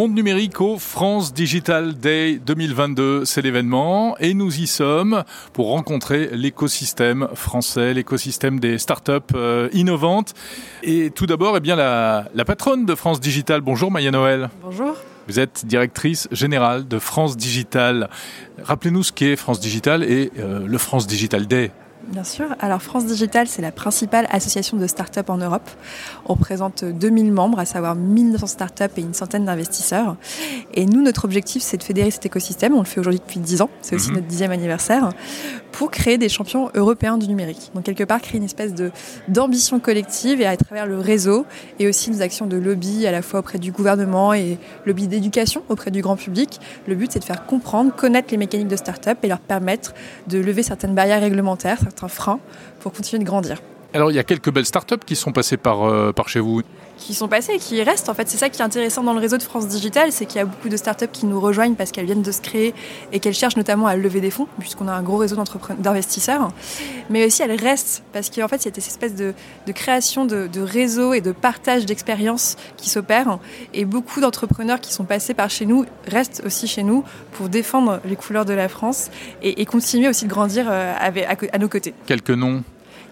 Monde numérique au France Digital Day 2022, c'est l'événement et nous y sommes pour rencontrer l'écosystème français, l'écosystème des startups euh, innovantes. Et tout d'abord, eh bien la, la patronne de France Digital. Bonjour Maya Noël. Bonjour. Vous êtes directrice générale de France Digital. Rappelez-nous ce qu'est France Digital et euh, le France Digital Day. Bien sûr. Alors France Digital, c'est la principale association de start-up en Europe. On représente 2000 membres, à savoir 1900 start-up et une centaine d'investisseurs. Et nous, notre objectif, c'est de fédérer cet écosystème. On le fait aujourd'hui depuis 10 ans. C'est aussi mhm. notre dixième anniversaire pour créer des champions européens du numérique. Donc quelque part créer une espèce de d'ambition collective et à travers le réseau et aussi nos actions de lobby à la fois auprès du gouvernement et lobby d'éducation auprès du grand public. Le but c'est de faire comprendre, connaître les mécaniques de start-up et leur permettre de lever certaines barrières réglementaires, certains freins pour continuer de grandir. Alors il y a quelques belles start-up qui sont passées par, euh, par chez vous qui sont passées et qui restent. En fait, c'est ça qui est intéressant dans le réseau de France Digital, c'est qu'il y a beaucoup de startups qui nous rejoignent parce qu'elles viennent de se créer et qu'elles cherchent notamment à lever des fonds, puisqu'on a un gros réseau d'investisseurs. Mais aussi, elles restent parce qu'en fait, il y a cette espèce de, création de, de réseaux et de partage d'expériences qui s'opèrent. Et beaucoup d'entrepreneurs qui sont passés par chez nous restent aussi chez nous pour défendre les couleurs de la France et, continuer aussi de grandir euh, à nos côtés. Quelques noms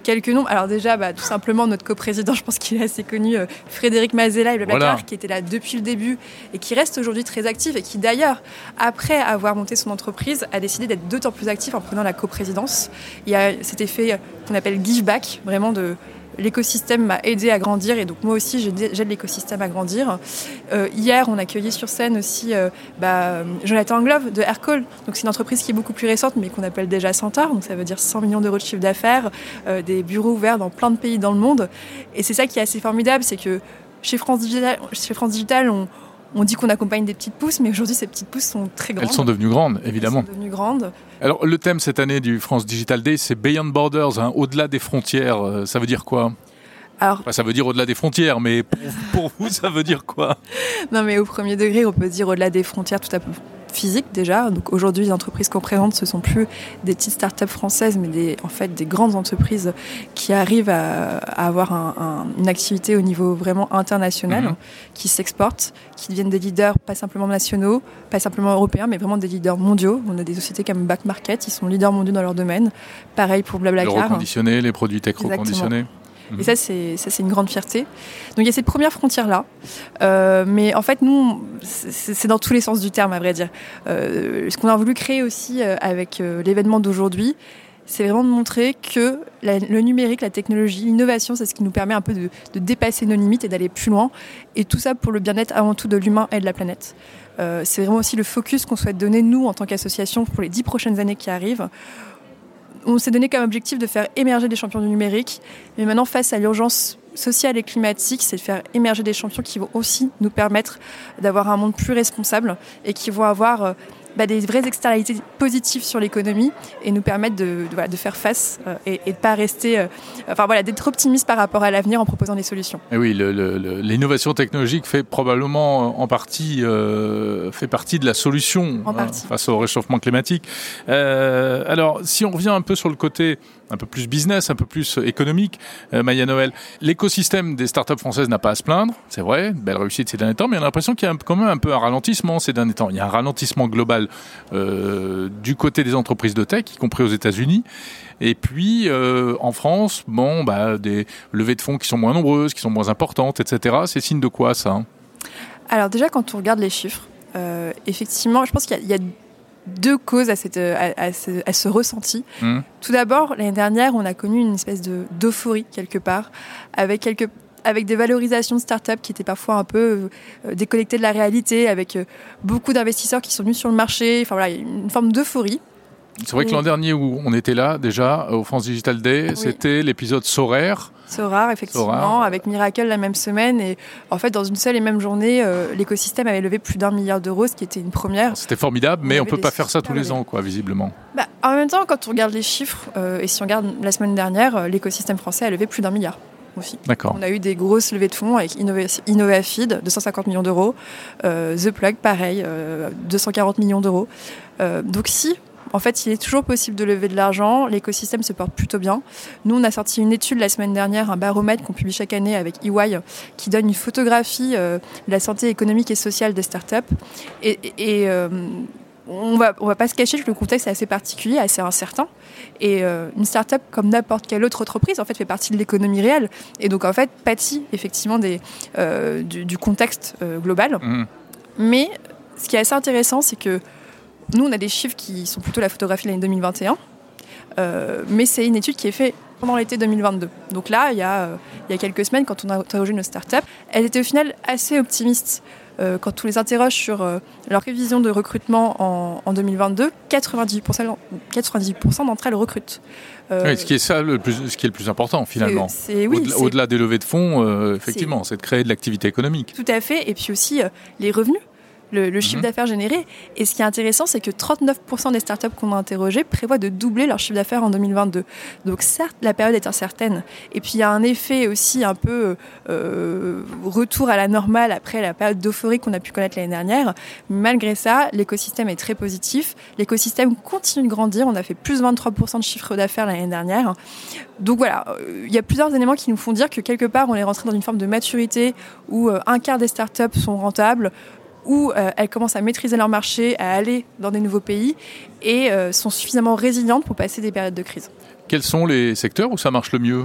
quelques noms. Alors déjà, bah, tout simplement, notre coprésident, je pense qu'il est assez connu, euh, Frédéric Mazella et Blablacar, qui était là depuis le début et qui reste aujourd'hui très actif et qui d'ailleurs, après avoir monté son entreprise, a décidé d'être d'autant plus actif en prenant la coprésidence. Il y a cet effet qu'on appelle give back, vraiment de l'écosystème m'a aidé à grandir et donc moi aussi j'aide l'écosystème à grandir. Euh, hier, on a accueilli sur scène aussi euh, bah, Jonathan Glove de Aircall. Donc c'est une entreprise qui est beaucoup plus récente mais qu'on appelle déjà Centaur. Donc ça veut dire 100 millions d'euros de chiffre d'affaires, euh, des bureaux ouverts dans plein de pays dans le monde. Et c'est ça qui est assez formidable, c'est que chez France Digital, chez France Digital on, on dit qu'on accompagne des petites pousses, mais aujourd'hui, ces petites pousses sont très grandes. Elles sont devenues grandes, évidemment. Elles sont devenues grandes. Alors, le thème cette année du France Digital Day, c'est Beyond Borders, hein, au-delà des frontières. Euh, ça veut dire quoi? Alors, ça veut dire au-delà des frontières, mais pour, pour vous, ça veut dire quoi? Non, mais au premier degré, on peut dire au-delà des frontières tout à physique déjà. Donc aujourd'hui, les entreprises qu'on présente, ce sont plus des petites startups françaises, mais des, en fait des grandes entreprises qui arrivent à, avoir une activité au niveau vraiment international, mhm. qui s'exportent, qui deviennent des leaders pas simplement nationaux, pas simplement européens, mais vraiment des leaders mondiaux. On a des sociétés comme Back Market, ils sont leaders mondiaux dans leur domaine. Pareil pour Blablacar. Les produits tech reconditionnés. Et ça, c'est ça, c'est une grande fierté. Donc il y a cette première frontière là, euh, mais en fait nous, c'est dans tous les sens du terme à vrai dire. Euh, ce qu'on a voulu créer aussi euh, avec l'événement d'aujourd'hui, c'est vraiment de montrer que le numérique, la technologie, l'innovation, c'est ce qui nous permet un peu de, de dépasser nos limites et d'aller plus loin. Et tout ça pour le bien-être avant tout de l'humain et de la planète. Euh, c'est vraiment aussi le focus qu'on souhaite donner, nous, en tant qu'association, pour les dix prochaines années qui arrivent on s'est donné comme objectif de faire émerger des champions du numérique. Mais maintenant, face à l'urgence sociale et climatique, c'est de faire émerger des champions qui vont aussi nous permettre d'avoir un monde plus responsable et qui vont avoir euh, bah, des vraies externalités positives sur l'économie et nous permettre de, de, faire face euh, et, de pas rester, euh, enfin voilà, d'être optimiste par rapport à l'avenir en proposant des solutions. Et oui, l'innovation technologique fait probablement en partie fait partie de la solution hein, face au réchauffement climatique. alors, si on revient un peu sur le côté un peu plus business, un peu plus économique, Maya Noël, l'écosystème des startups françaises n'a pas à se plaindre, c'est vrai, belle réussite ces derniers temps, mais on a l'impression qu'il y a quand même un peu un ralentissement ces derniers temps. Il y a un ralentissement global euh, du côté des entreprises de tech, y compris aux États-Unis. Et puis euh, en France, bon, bah, des levées de fonds qui sont moins nombreuses, qui sont moins importantes, etc. C'est signe de quoi ça hein? Alors déjà, quand on regarde les chiffres, euh, effectivement, je pense qu'il y, a deux causes à, cette, à, ce, ressenti. Mmh. Tout d'abord, l'année dernière, on a connu une espèce de d'euphorie quelque part, avec quelques avec des valorisations de start-up qui étaient parfois un peu euh, déconnectées de la réalité, avec euh, beaucoup d'investisseurs qui sont venus sur le marché. Enfin voilà, une forme d'euphorie. C'est vrai que l'an dernier où on était là déjà au France Digital Day, c'était l'épisode Sorare. Sorare, effectivement, avec Miracle la même semaine. Et en fait, dans une seule et même journée, euh, l'écosystème avait levé plus d'un milliard d'euros, ce qui était une première. C'était formidable, mais on ne peut pas faire ça tous les ans, quoi, visiblement. Bah, en même temps, quand on regarde les chiffres, et si on regarde la semaine dernière, l'écosystème français a levé plus d'un milliard. On a eu des grosses levées de fonds avec InnovaFeed, 250 millions d'euros, euh, The Plug, pareil, 240 euh, millions d'euros. Euh, donc si En fait, il est toujours possible de lever de l'argent. L'écosystème se porte plutôt bien. Nous, on a sorti une étude la semaine dernière, un baromètre qu'on publie chaque année avec EY, qui donne une photographie de la santé économique et sociale des startups. Et, et on va, on va pas se cacher que le contexte est assez particulier, assez incertain. Et euh, une start-up, comme n'importe quelle autre entreprise, en fait, fait partie de l'économie réelle. Et donc, en fait, pâtit effectivement des, euh, du, contexte euh, global. Mmh. Mais ce qui est assez intéressant, c'est que nous, on a des chiffres qui sont plutôt la photographie de l'année 2021. mais c'est une étude qui est faite pendant l'été 2022. Donc là, il y, a, il y a quelques semaines, quand on a interrogé nos startups, elles étaient au final assez optimistes. Euh, quand on les interroge sur euh, leur prévision de recrutement en, 2022, 98%, 98 d'entre elles recrutent. Euh, ce qui est ça le plus, ce qui est le plus important finalement. Au-delà des levées de fonds, effectivement, c'est de créer de l'activité économique. Tout à fait, et puis aussi les revenus le, chiffre mhm. d'affaires généré. Et ce qui est intéressant, c'est que 39% des startups qu'on a interrogées prévoient de doubler leur chiffre d'affaires en 2022. Donc certes, la période est incertaine. Et puis il y a un effet aussi un peu euh, retour à la normale après la période d'euphorie qu'on a pu connaître l'année dernière. Malgré ça, l'écosystème est très positif. L'écosystème continue de grandir. On a fait plus de 23% de chiffre d'affaires l'année dernière. Donc voilà, il y a plusieurs éléments qui nous font dire que quelque part, on est rentré dans une forme de maturité où euh, un quart des startups sont rentables, où euh, elles commencent à maîtriser leur marché, à aller dans des nouveaux pays et euh, sont suffisamment résilientes pour passer des périodes de crise. Quels sont les secteurs où ça marche le mieux?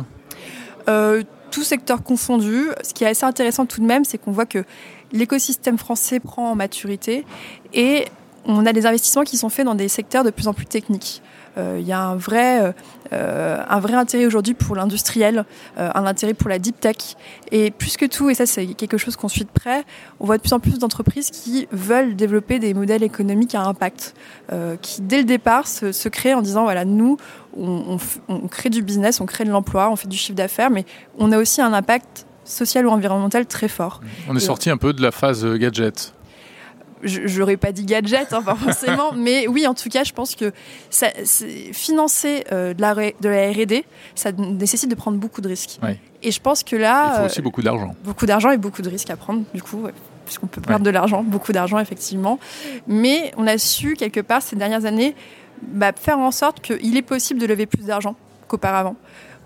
Euh, Tout secteur confondu. Ce qui est assez intéressant tout de même, c'est qu'on voit que l'écosystème français prend en maturité et on a des investissements qui sont faits dans des secteurs de plus en plus techniques. Euh, il y a un vrai, euh, euh, un vrai intérêt aujourd'hui pour l'industriel, un intérêt pour la deep tech. Et plus que tout, et ça c'est quelque chose qu'on suit de près, on voit de plus en plus d'entreprises qui veulent développer des modèles économiques à impact, qui dès le départ se, créent en disant, voilà, nous, on, on crée du business, on crée de l'emploi, on fait du chiffre d'affaires, mais on a aussi un impact social ou environnemental très fort. On est sorti un peu de la phase gadget j'aurais pas dit gadget, hein, forcément, mais oui, en tout cas, je pense que ça, financer euh, de la, de la R&D, ça nécessite de prendre beaucoup de risques. Et je pense que là, il faut aussi beaucoup d'argent. Beaucoup d'argent et beaucoup de risques à prendre, du coup. puisqu'on peut perdre de l'argent, beaucoup d'argent effectivement. Mais on a su quelque part ces dernières années bah, faire en sorte qu'il est possible de lever plus d'argent qu'auparavant.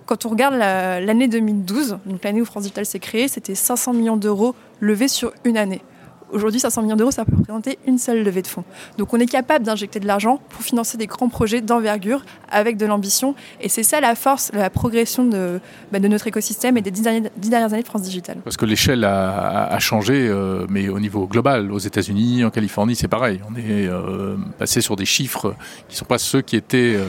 Quand on regarde l'année 2012, donc l'année où France Digital s'est créée, c'était 500 millions d'euros levés sur une année. Aujourd'hui, 500 millions d'euros, ça peut représenter une seule levée de fonds. Donc on est capable d'injecter de l'argent pour financer des grands projets d'envergure avec de l'ambition. Et c'est ça la force, la progression de, bah, notre écosystème et des dix, dernières années de France Digital. Parce que l'échelle a, changé, euh, mais au niveau global, aux États-Unis, en Californie, c'est pareil. On est euh, passé sur des chiffres qui ne sont pas ceux qui étaient, euh,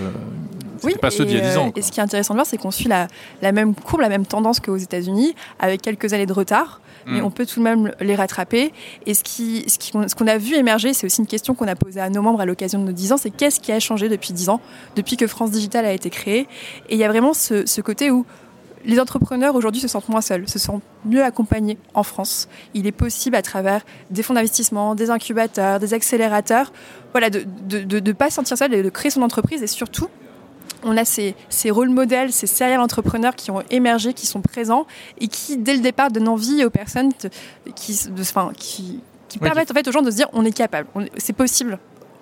oui, pas ceux d'il y a 10 ans. Et ce qui est intéressant de voir, c'est qu'on suit la, la même courbe, la même tendance qu'aux États-Unis, avec quelques années de retard mais mm. on peut tout de même les rattraper. Et ce qu'on ce qui, ce qu'on a vu émerger, c'est aussi une question qu'on a posée à nos membres à l'occasion de nos 10 ans, c'est qu'est-ce qui a changé depuis 10 ans, depuis que France Digital a été créée? Et il y a vraiment ce, ce côté où les entrepreneurs aujourd'hui se sentent moins seuls, se sentent mieux accompagnés en France. Il est possible à travers des fonds d'investissement, des incubateurs, des accélérateurs, voilà, de ne pas se sentir seul et de créer son entreprise et surtout on a ces, rôles modèles, ces serial entrepreneurs qui ont émergé, qui sont présents et qui, dès le départ, donnent envie aux personnes qui, qui, permettent en fait aux gens de se dire on est capable, c'est possible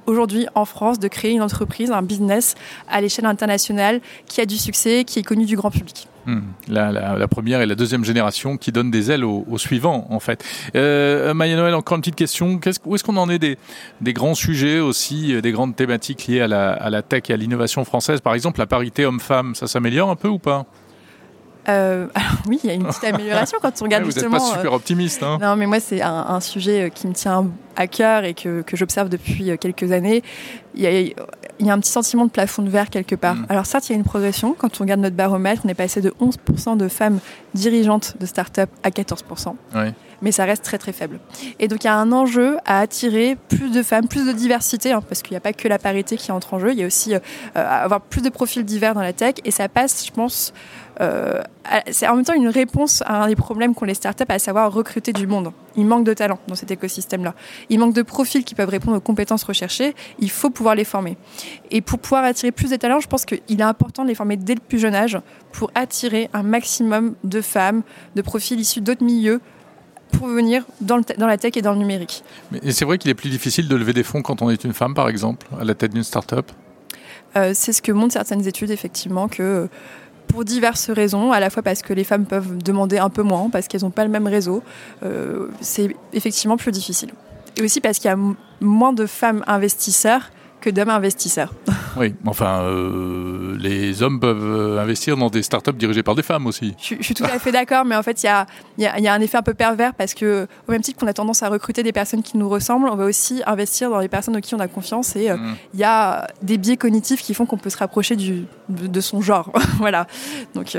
aujourd'hui en France de créer une entreprise, un business à l'échelle internationale qui a du succès, qui est connu du grand public. Hmm. La, première et la deuxième génération qui donnent des ailes aux, suivants, en fait. Euh, Noël, encore une petite question. où est-ce qu'on en est des, grands sujets aussi, euh, des grandes thématiques liées à la tech et à l'innovation française? Par exemple, la parité homme-femme, ça s'améliore un peu ou pas? Euh, alors oui, il y a une petite amélioration quand on regarde vous justement. Vous n'êtes pas super optimiste. Hein. non, mais moi c'est un, sujet qui me tient à cœur et que, que j'observe depuis quelques années. Il y, a, il y, a, un petit sentiment de plafond de verre quelque part. Mm. Alors certes, il y a une progression. Quand on regarde notre baromètre, on est passé de 11% de femmes dirigeantes de start-up à 14%. Mais ça reste très très faible. Et donc il y a un enjeu à attirer plus de femmes, plus de diversité, hein, parce qu'il n'y a pas que la parité qui entre en jeu. Il y a aussi euh, avoir plus de profils divers dans la tech. Et ça passe, je pense, euh, c'est en même temps une réponse à un des problèmes qu'ont les startups, à savoir recruter du monde. Il manque de talent dans cet écosystème-là. Il manque de profils qui peuvent répondre aux compétences recherchées. Il faut pouvoir les former. Et pour pouvoir attirer plus de talents, je pense qu'il est important de les former dès le plus jeune âge pour attirer un maximum de femmes, de profils issus d'autres milieux pour venir dans, dans, la tech et dans le numérique. Mais c'est vrai qu'il est plus difficile de lever des fonds quand on est une femme, par exemple, à la tête d'une start-up? C'est ce que montrent certaines études, effectivement, que pour diverses raisons, à la fois parce que les femmes peuvent demander un peu moins, parce qu'elles n'ont pas le même réseau, c'est effectivement plus difficile. Et aussi parce qu'il y a moins de femmes investisseurs que d'hommes investisseurs. Oui, enfin, euh, les hommes peuvent euh, investir dans des startups dirigées par des femmes aussi. Je, suis tout à fait d'accord, mais en fait, il y a, y a, un effet un peu pervers parce que, au même titre qu'on a tendance à recruter des personnes qui nous ressemblent, on va aussi investir dans les personnes en qui on a confiance et euh, mm. il y a des biais cognitifs qui font qu'on peut se rapprocher du, de, son genre. voilà. Donc,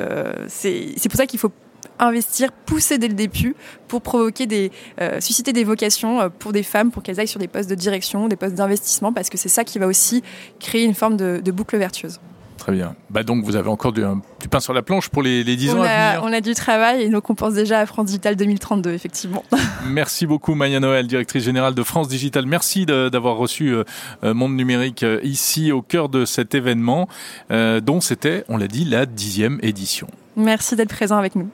c'est pour ça qu'il faut investir, pousser dès le début pour provoquer des, euh, susciter des vocations euh, pour des femmes, pour qu'elles aillent sur des postes de direction, des postes d'investissement, parce que c'est ça qui va aussi créer une forme de, boucle vertueuse. Très bien. Bah donc vous avez encore du, pain sur la planche pour les, les 10 ans à venir. On a du travail et donc on pense déjà à France Digital 2032, effectivement. Merci beaucoup Maya Noël, directrice générale de France Digital. Merci d'avoir reçu euh, Monde Numérique ici au cœur de cet événement dont c'était, on l'a dit, la dixième édition. Merci d'être présent avec nous.